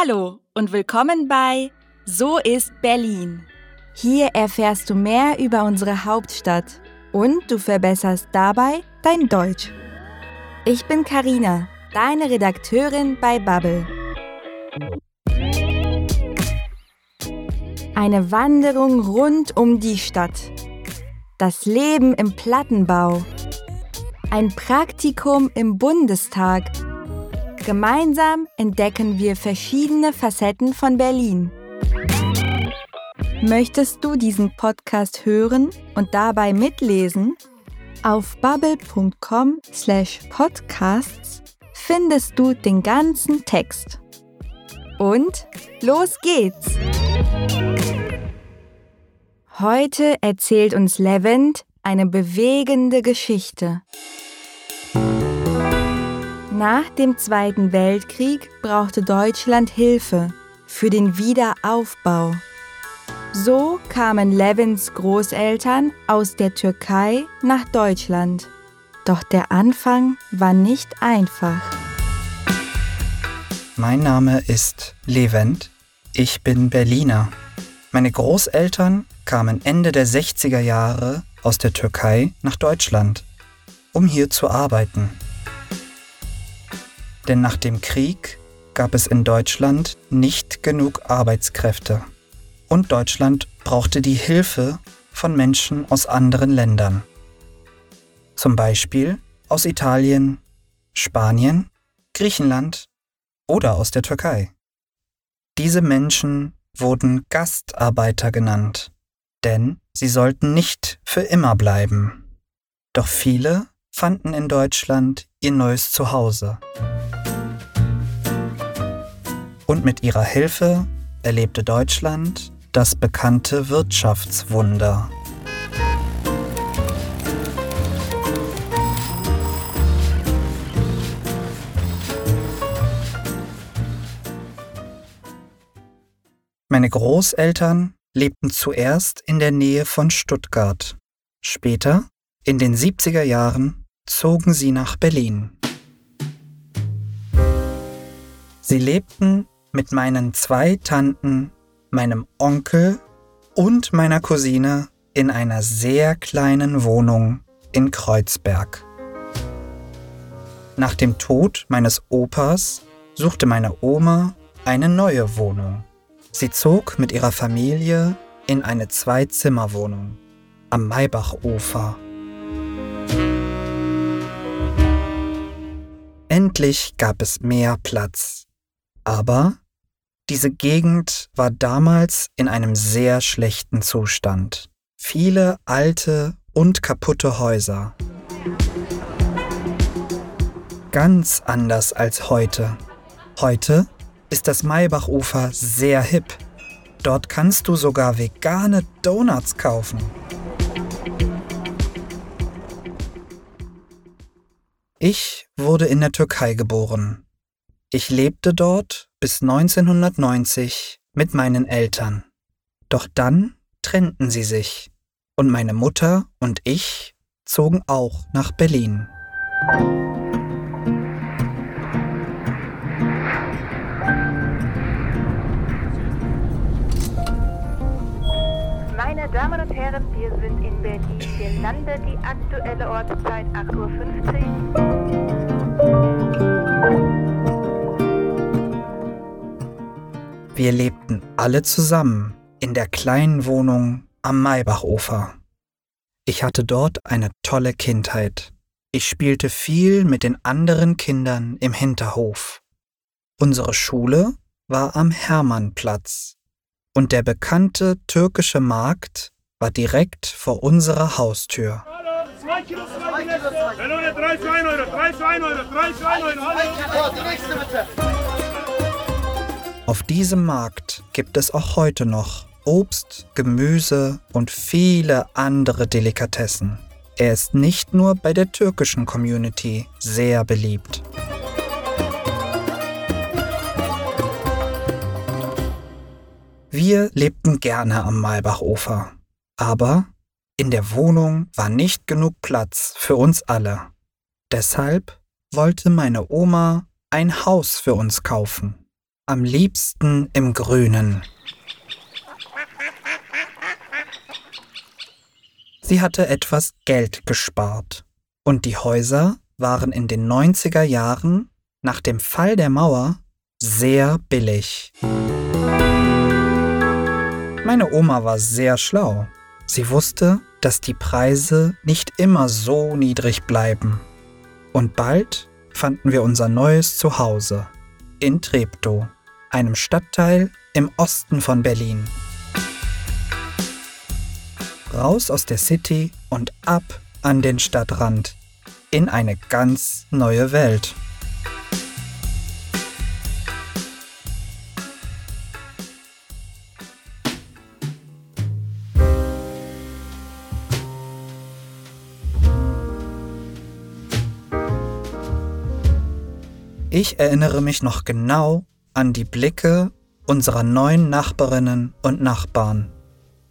Hallo und willkommen bei So ist Berlin. Hier erfährst du mehr über unsere Hauptstadt und du verbesserst dabei dein Deutsch. Ich bin Karina, deine Redakteurin bei Bubble. Eine Wanderung rund um die Stadt. Das Leben im Plattenbau. Ein Praktikum im Bundestag Gemeinsam entdecken wir verschiedene Facetten von Berlin. Möchtest du diesen Podcast hören und dabei mitlesen? Auf bubble.com/podcasts findest du den ganzen Text. Und los geht's! Heute erzählt uns Levent eine bewegende Geschichte. Nach dem Zweiten Weltkrieg brauchte Deutschland Hilfe für den Wiederaufbau. So kamen Levins Großeltern aus der Türkei nach Deutschland. Doch der Anfang war nicht einfach. Mein Name ist Levent. Ich bin Berliner. Meine Großeltern kamen Ende der 60er Jahre aus der Türkei nach Deutschland, um hier zu arbeiten. Denn nach dem Krieg gab es in Deutschland nicht genug Arbeitskräfte. Und Deutschland brauchte die Hilfe von Menschen aus anderen Ländern. Zum Beispiel aus Italien, Spanien, Griechenland oder aus der Türkei. Diese Menschen wurden Gastarbeiter genannt, denn sie sollten nicht für immer bleiben. Doch viele fanden in Deutschland ihr neues Zuhause. Und mit ihrer Hilfe erlebte Deutschland das bekannte Wirtschaftswunder. Meine Großeltern lebten zuerst in der Nähe von Stuttgart. Später, in den 70er Jahren, zogen sie nach Berlin. Sie lebten mit meinen zwei Tanten, meinem Onkel und meiner Cousine in einer sehr kleinen Wohnung in Kreuzberg. Nach dem Tod meines Opas suchte meine Oma eine neue Wohnung. Sie zog mit ihrer Familie in eine Zwei-Zimmer-Wohnung am Maybachufer. Endlich gab es mehr Platz. Aber diese Gegend war damals in einem sehr schlechten Zustand. Viele alte und kaputte Häuser. Ganz anders als heute. Heute ist das Maybachufer sehr hip. Dort kannst du sogar vegane Donuts kaufen. Ich wurde in der Türkei geboren. Ich lebte dort bis 1990 mit meinen Eltern. Doch dann trennten sie sich und meine Mutter und ich zogen auch nach Berlin. Meine Damen und Herren, wir sind in Berlin. Wir landen die aktuelle Ortszeit 8.50 Uhr. Wir lebten alle zusammen in der kleinen Wohnung am Maybachufer. Ich hatte dort eine tolle Kindheit. Ich spielte viel mit den anderen Kindern im Hinterhof. Unsere Schule war am Hermannplatz und der bekannte türkische Markt war direkt vor unserer Haustür. Zwei Auf diesem Markt gibt es auch heute noch Obst, Gemüse und viele andere Delikatessen. Er ist nicht nur bei der türkischen Community sehr beliebt. Wir lebten gerne am Malbachufer, aber in der Wohnung war nicht genug Platz für uns alle. Deshalb wollte meine Oma ein Haus für uns kaufen am liebsten im Grünen. Sie hatte etwas Geld gespart und die Häuser waren in den 90er Jahren nach dem Fall der Mauer sehr billig. Meine Oma war sehr schlau. Sie wusste, dass die Preise nicht immer so niedrig bleiben. Und bald fanden wir unser neues Zuhause in Treptow, einem Stadtteil im Osten von Berlin. Raus aus der City und ab an den Stadtrand in eine ganz neue Welt. Ich erinnere mich noch genau an die Blicke unserer neuen Nachbarinnen und Nachbarn.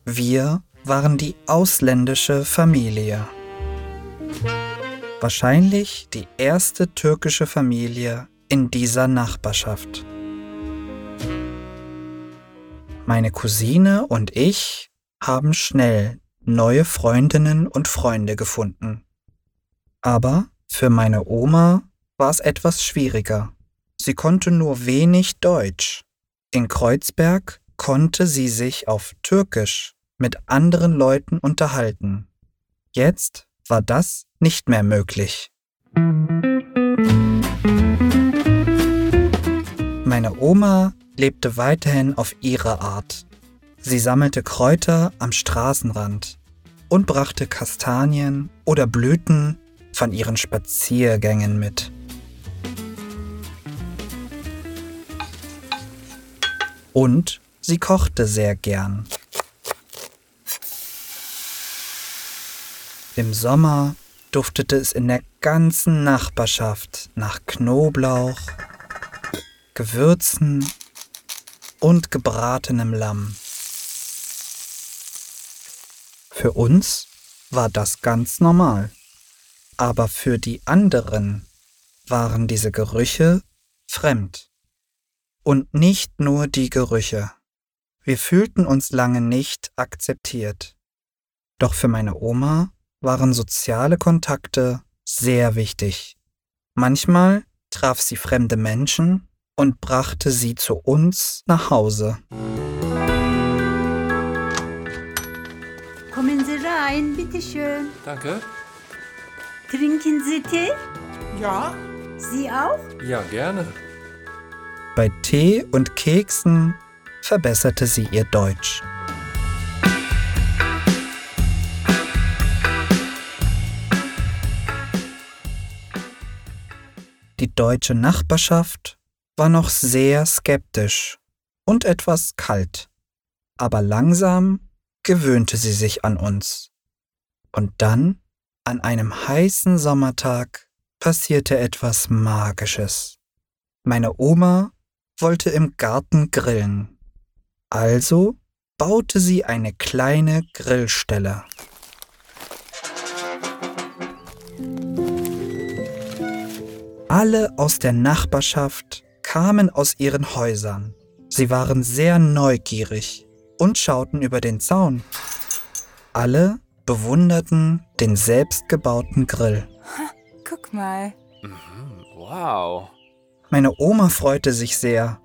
Wir waren die ausländische Familie. Wahrscheinlich die erste türkische Familie in dieser Nachbarschaft. Meine Cousine und ich haben schnell neue Freundinnen und Freunde gefunden. Aber für meine Oma war es etwas schwieriger. Sie konnte nur wenig Deutsch. In Kreuzberg konnte sie sich auf Türkisch mit anderen Leuten unterhalten. Jetzt war das nicht mehr möglich. Meine Oma lebte weiterhin auf ihre Art. Sie sammelte Kräuter am Straßenrand und brachte Kastanien oder Blüten von ihren Spaziergängen mit. Und sie kochte sehr gern. Im Sommer duftete es in der ganzen Nachbarschaft nach Knoblauch, Gewürzen und gebratenem Lamm. Für uns war das ganz normal, aber für die anderen waren diese Gerüche fremd. Und nicht nur die Gerüche. Wir fühlten uns lange nicht akzeptiert. Doch für meine Oma waren soziale Kontakte sehr wichtig. Manchmal traf sie fremde Menschen und brachte sie zu uns nach Hause. Kommen Sie rein, bitteschön. Danke. Trinken Sie Tee? Ja? Sie auch? Ja, gerne. Bei Tee und Keksen verbesserte sie ihr Deutsch. Die deutsche Nachbarschaft war noch sehr skeptisch und etwas kalt, aber langsam gewöhnte sie sich an uns. Und dann, an einem heißen Sommertag, passierte etwas Magisches. Meine Oma wollte im Garten grillen. Also baute sie eine kleine Grillstelle. Alle aus der Nachbarschaft kamen aus ihren Häusern. Sie waren sehr neugierig und schauten über den Zaun. Alle bewunderten den selbstgebauten Grill. Guck mal. Mhm, wow. Meine Oma freute sich sehr.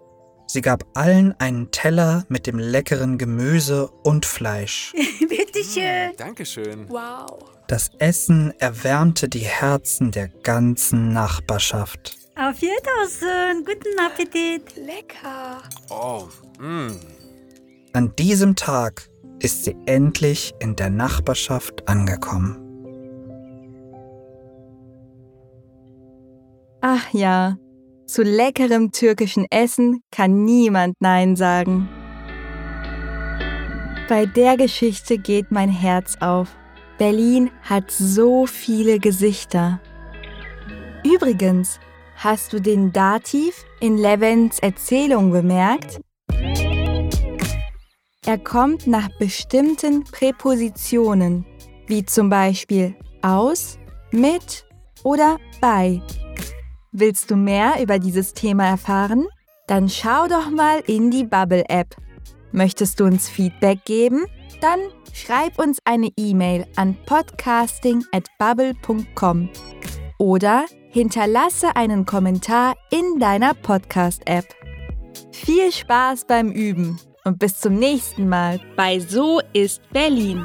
Sie gab allen einen Teller mit dem leckeren Gemüse und Fleisch. bitteschön. Dankeschön. Wow. Das Essen erwärmte die Herzen der ganzen Nachbarschaft. Auf Wiedersehen. Guten Appetit. Lecker. Oh, mm. An diesem Tag ist sie endlich in der Nachbarschaft angekommen. Ach ja, zu leckerem türkischen Essen kann niemand Nein sagen. Bei der Geschichte geht mein Herz auf. Berlin hat so viele Gesichter. Übrigens, hast du den Dativ in Levens Erzählung bemerkt? Er kommt nach bestimmten Präpositionen, wie zum Beispiel aus, mit oder bei. Willst du mehr über dieses Thema erfahren? Dann schau doch mal in die Bubble-App. Möchtest du uns Feedback geben? Dann schreib uns eine E-Mail an podcasting@bubble.com oder hinterlasse einen Kommentar in deiner Podcast-App. Viel Spaß beim Üben und bis zum nächsten Mal bei So ist Berlin.